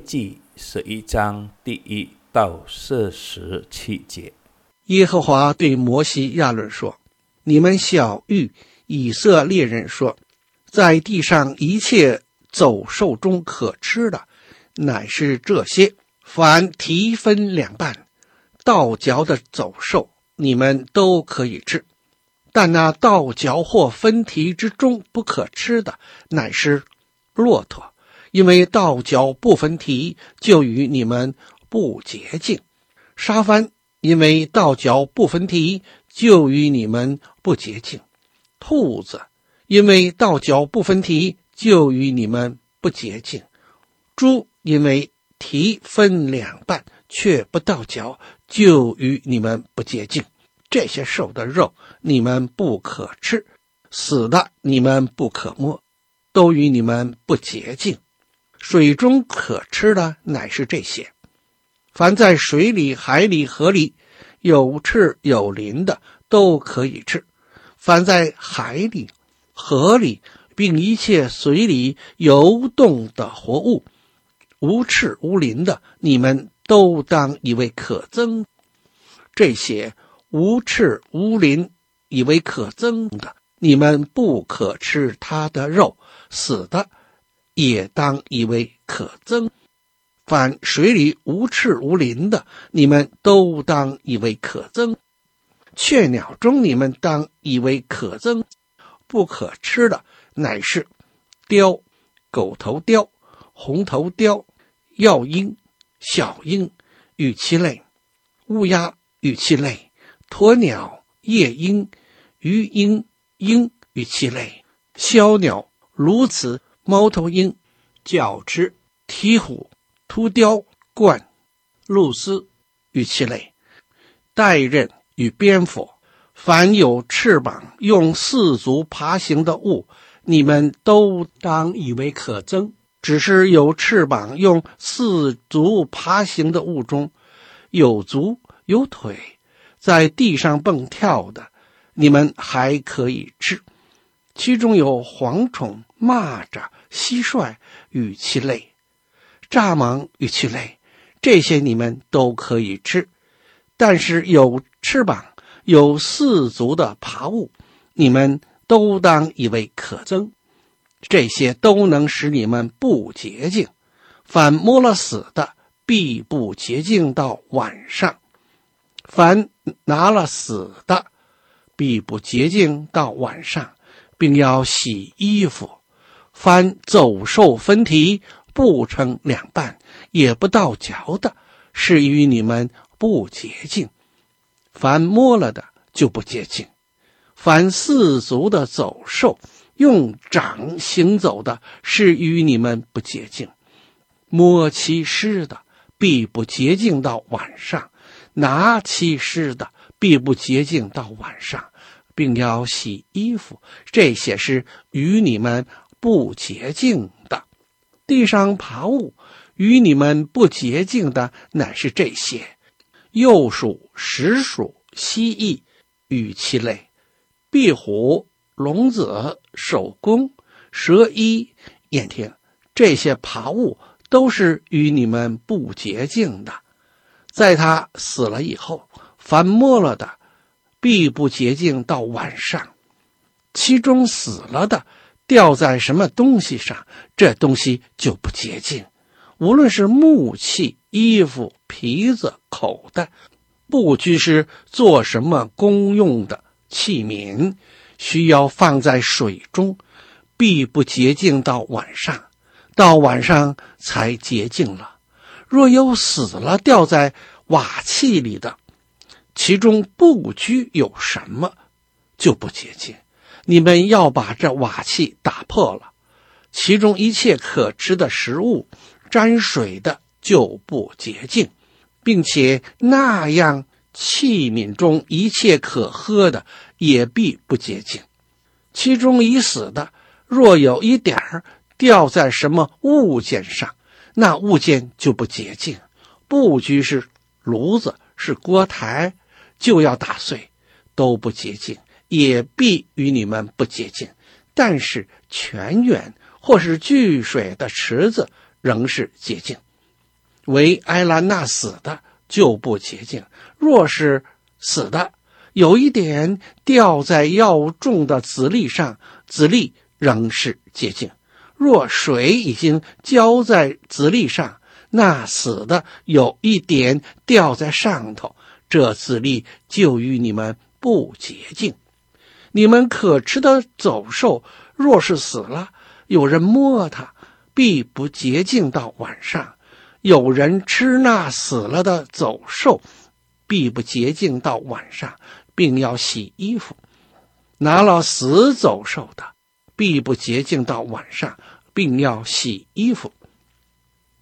记十一章第一到四十七节。耶和华对摩西、亚伦说：“你们晓諭以色列人说，在地上一切走兽中可吃的，乃是这些：凡蹄分两半、倒嚼的走兽，你们都可以吃；但那倒嚼或分蹄之中不可吃的，乃是骆驼，因为倒脚不分蹄，就与你们不洁净；沙番。”因为倒脚不分蹄，就与你们不洁净；兔子，因为倒脚不分蹄，就与你们不洁净；猪，因为蹄分两半，却不倒脚，就与你们不洁净。这些兽的肉你们不可吃，死的你们不可摸，都与你们不洁净。水中可吃的乃是这些。凡在水里、海里、河里有翅有鳞的，都可以吃；凡在海里、河里，并一切水里游动的活物，无翅无鳞的，你们都当以为可憎。这些无翅无鳞以为可憎的，你们不可吃它的肉；死的，也当以为可憎。凡水里无翅无鳞的，你们都当以为可憎；雀鸟中你们当以为可憎。不可吃的乃是雕、狗头雕、红头雕、鷂鹰、小鹰、与其类、乌鸦、与其类、鸵鸟、夜莺、鱼鹰、鹰、与其类、枭鸟、如此、猫头鹰、角鴟、鵜鹕。秃雕、鹳、鹭鸶、羽鶇类、带刃与蝙蝠，凡有翅膀、用四足爬行的物，你们都当以为可憎。只是有翅膀、用四足爬行的物中，有足有腿，在地上蹦跳的，你们还可以吃。其中有蝗虫、蚂蚱、蟋蟀、与其类。蚱蜢、与其类，这些你们都可以吃；但是有翅膀、有四足的爬物，你们都当以为可憎。这些都能使你们不洁净。凡摸了死的，必不洁净到晚上；凡拿了死的，必不洁净到晚上，并要洗衣服。凡走兽分蹄。不成两半，也不倒嚼的，是与你们不洁净；凡摸了的就不洁净。凡四足的走兽，用掌行走的，是与你们不洁净。摸其尸的，必不洁净到晚上；拿其尸的，必不洁净到晚上，并要洗衣服。这些是与你们不洁净的。地上爬物与你们不洁净的，乃是这些：鼬鼠、石鼠、蜥蜴、与其类、壁虎、龙子、守宫、蛇衣、燕听。这些爬物都是与你们不洁净的。在他死了以后，凡摸了的，必不洁净到晚上。其中死了的。掉在什么东西上，这东西就不洁净。无论是木器、衣服、皮子、口袋，不拘是做什么公用的器皿，需要放在水中，必不洁净到晚上，到晚上才洁净了。若有死了掉在瓦器里的，其中不拘有什么，就不洁净。你们要把这瓦器打破了，其中一切可吃的食物沾水的就不洁净，并且那样器皿中一切可喝的也必不洁净。其中已死的，若有一点儿掉在什么物件上，那物件就不洁净。不拘是炉子是锅台，就要打碎，都不洁净。也必与你们不洁净，但是泉源或是聚水的池子仍是洁净。唯埃兰那死的就不洁净；若是死的有一点掉在要种的子粒上，子粒仍是洁净；若水已经浇在子粒上，那死的有一点掉在上头，这子粒就与你们不洁净。你们可吃的走兽，若是死了，有人摸它，必不洁净到晚上；有人吃那死了的走兽，必不洁净到晚上，并要洗衣服。拿了死走兽的，必不洁净到晚上，并要洗衣服。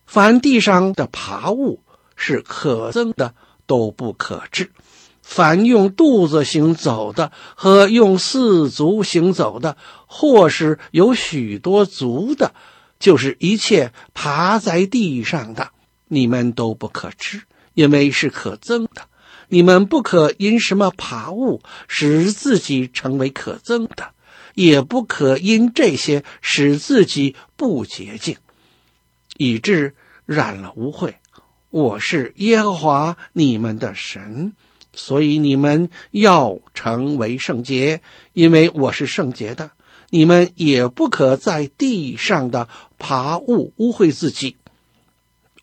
凡地上的爬物是可憎的，都不可治。凡用肚子行走的和用四足行走的，或是有许多足的，就是一切爬在地上的，你们都不可吃，因为是可憎的。你们不可因什么爬物使自己成为可憎的，也不可因这些使自己不洁净，以致染了污秽。我是耶和华你们的神。所以你们要成为圣洁，因为我是圣洁的。你们也不可在地上的爬物污秽自己。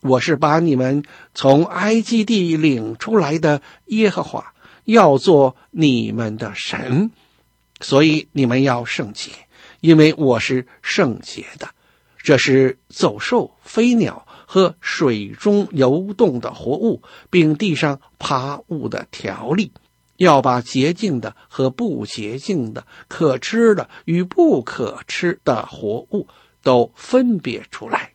我是把你们从埃及地领出来的耶和华，要做你们的神。所以你们要圣洁，因为我是圣洁的。这是走兽、飞鸟。和水中游动的活物，并地上爬物的条例，要把洁净的和不洁净的、可吃的与不可吃的活物都分别出来。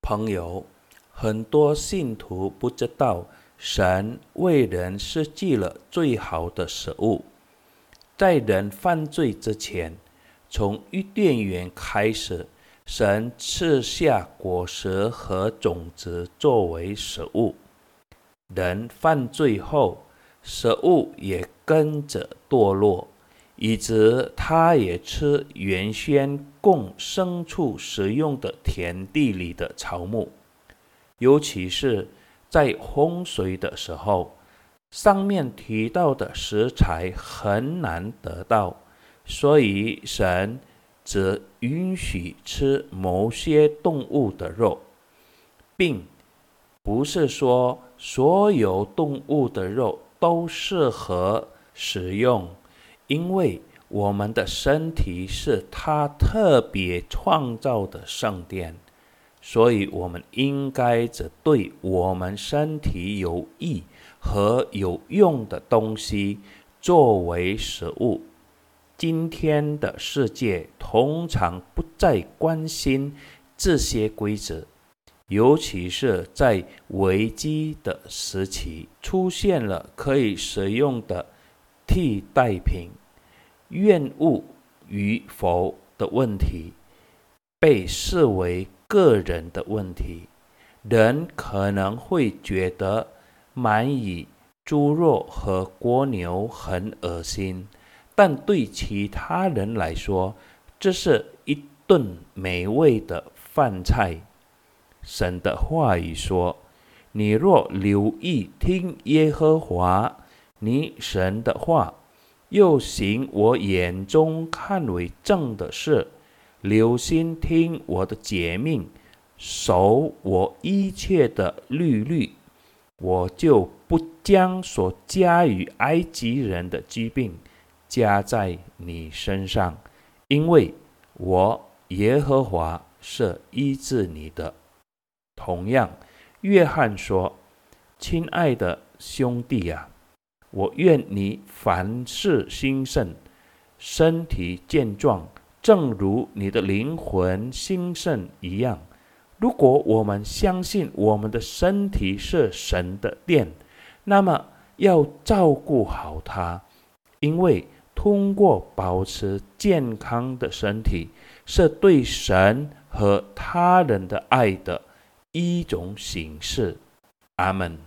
朋友，很多信徒不知道，神为人设计了最好的食物，在人犯罪之前，从伊甸园开始。神赐下果实和种子作为食物，人犯罪后，食物也跟着堕落，以致他也吃原先供牲畜食用的田地里的草木，尤其是在洪水的时候，上面提到的食材很难得到，所以神。则允许吃某些动物的肉，并不是说所有动物的肉都适合食用，因为我们的身体是他特别创造的圣殿，所以我们应该只对我们身体有益和有用的东西作为食物。今天的世界通常不再关心这些规则，尤其是在危机的时期，出现了可以使用的替代品，厌恶与否的问题被视为个人的问题。人可能会觉得蚂蚁、猪肉和蜗牛很恶心。但对其他人来说，这是一顿美味的饭菜。神的话语说：“你若留意听耶和华你神的话，又行我眼中看为正的事，留心听我的诫命，守我一切的律例，我就不将所加于埃及人的疾病。”加在你身上，因为我耶和华是医治你的。同样，约翰说：“亲爱的兄弟啊，我愿你凡事兴盛，身体健壮，正如你的灵魂兴盛一样。如果我们相信我们的身体是神的殿，那么要照顾好它，因为。”通过保持健康的身体，是对神和他人的爱的一种形式。阿门。